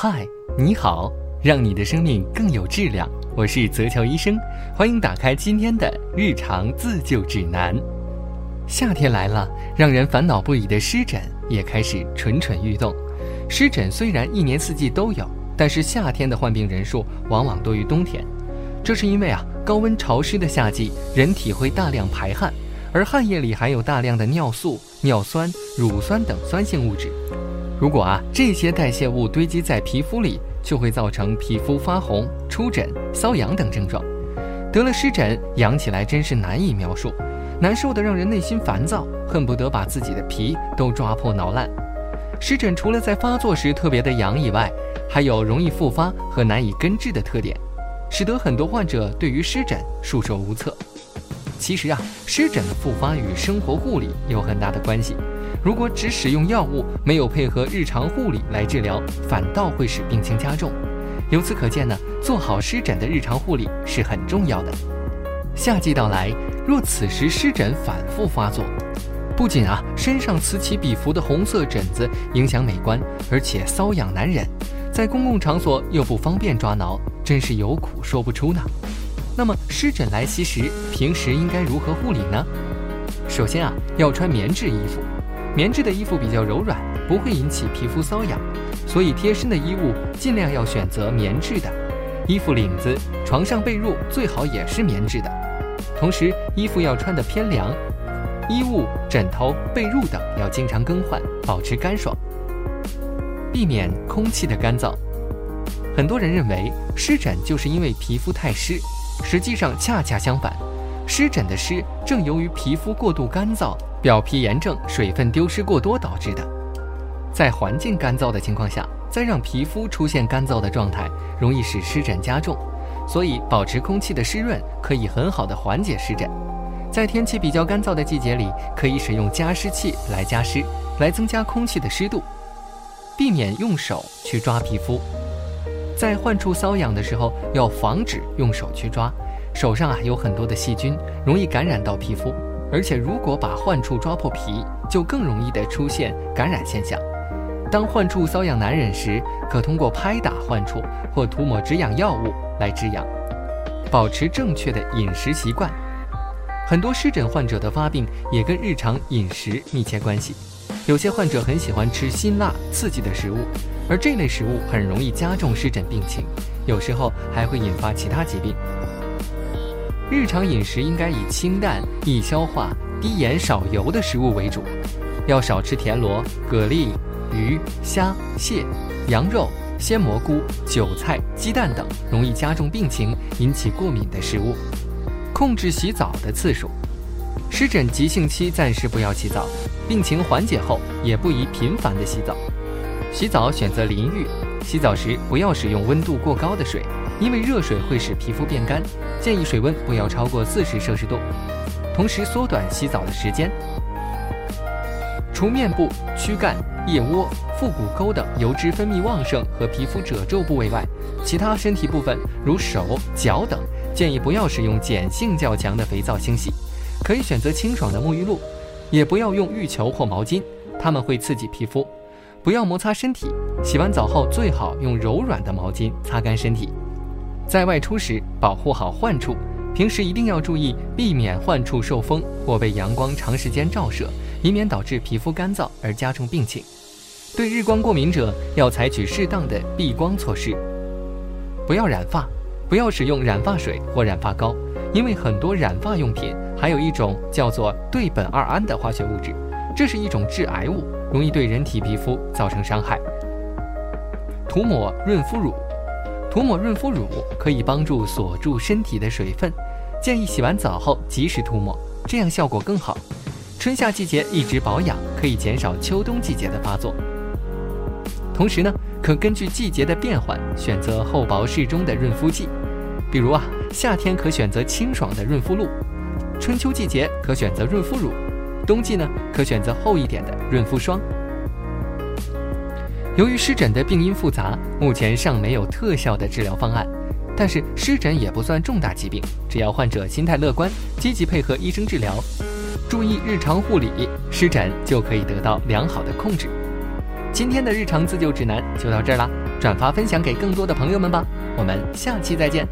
嗨，你好，让你的生命更有质量。我是泽乔医生，欢迎打开今天的日常自救指南。夏天来了，让人烦恼不已的湿疹也开始蠢蠢欲动。湿疹虽然一年四季都有，但是夏天的患病人数往往多于冬天。这是因为啊，高温潮湿的夏季，人体会大量排汗，而汗液里含有大量的尿素、尿酸、乳酸等酸性物质。如果啊这些代谢物堆积在皮肤里，就会造成皮肤发红、出疹、瘙痒等症状。得了湿疹，痒起来真是难以描述，难受的让人内心烦躁，恨不得把自己的皮都抓破挠烂。湿疹除了在发作时特别的痒以外，还有容易复发和难以根治的特点，使得很多患者对于湿疹束手无策。其实啊，湿疹的复发与生活护理有很大的关系。如果只使用药物，没有配合日常护理来治疗，反倒会使病情加重。由此可见呢，做好湿疹的日常护理是很重要的。夏季到来，若此时湿疹反复发作，不仅啊身上此起彼伏的红色疹子影响美观，而且瘙痒难忍，在公共场所又不方便抓挠，真是有苦说不出呢。那么湿疹来袭时，平时应该如何护理呢？首先啊，要穿棉质衣服。棉质的衣服比较柔软，不会引起皮肤瘙痒，所以贴身的衣物尽量要选择棉质的。衣服领子、床上被褥最好也是棉质的。同时，衣服要穿得偏凉，衣物、枕头、被褥等要经常更换，保持干爽，避免空气的干燥。很多人认为湿疹就是因为皮肤太湿，实际上恰恰相反，湿疹的湿正由于皮肤过度干燥。表皮炎症、水分丢失过多导致的，在环境干燥的情况下，再让皮肤出现干燥的状态，容易使湿疹加重。所以，保持空气的湿润可以很好的缓解湿疹。在天气比较干燥的季节里，可以使用加湿器来加湿，来增加空气的湿度。避免用手去抓皮肤，在患处瘙痒的时候，要防止用手去抓，手上啊有很多的细菌，容易感染到皮肤。而且，如果把患处抓破皮，就更容易的出现感染现象。当患处瘙痒难忍时，可通过拍打患处或涂抹止痒药物来止痒。保持正确的饮食习惯，很多湿疹患者的发病也跟日常饮食密切关系。有些患者很喜欢吃辛辣刺激的食物，而这类食物很容易加重湿疹病情，有时候还会引发其他疾病。日常饮食应该以清淡、易消化、低盐少油的食物为主，要少吃田螺、蛤蜊、鱼、虾、蟹、羊肉、鲜蘑菇、韭菜、鸡蛋等容易加重病情、引起过敏的食物。控制洗澡的次数，湿疹急性期暂时不要洗澡，病情缓解后也不宜频繁的洗澡。洗澡选择淋浴，洗澡时不要使用温度过高的水。因为热水会使皮肤变干，建议水温不要超过四十摄氏度。同时缩短洗澡的时间。除面部、躯干、腋窝、腹股沟等油脂分泌旺盛和皮肤褶皱部位外，其他身体部分如手脚等，建议不要使用碱性较强的肥皂清洗，可以选择清爽的沐浴露，也不要用浴球或毛巾，它们会刺激皮肤。不要摩擦身体，洗完澡后最好用柔软的毛巾擦干身体。在外出时，保护好患处。平时一定要注意避免患处受风或被阳光长时间照射，以免导致皮肤干燥而加重病情。对日光过敏者，要采取适当的避光措施。不要染发，不要使用染发水或染发膏，因为很多染发用品含有一种叫做对苯二胺的化学物质，这是一种致癌物，容易对人体皮肤造成伤害。涂抹润肤乳。涂抹润肤乳可以帮助锁住身体的水分，建议洗完澡后及时涂抹，这样效果更好。春夏季节一直保养，可以减少秋冬季节的发作。同时呢，可根据季节的变换选择厚薄适中的润肤剂，比如啊，夏天可选择清爽的润肤露，春秋季节可选择润肤乳，冬季呢可选择厚一点的润肤霜。由于湿疹的病因复杂，目前尚没有特效的治疗方案。但是湿疹也不算重大疾病，只要患者心态乐观，积极配合医生治疗，注意日常护理，湿疹就可以得到良好的控制。今天的日常自救指南就到这儿啦，转发分享给更多的朋友们吧。我们下期再见。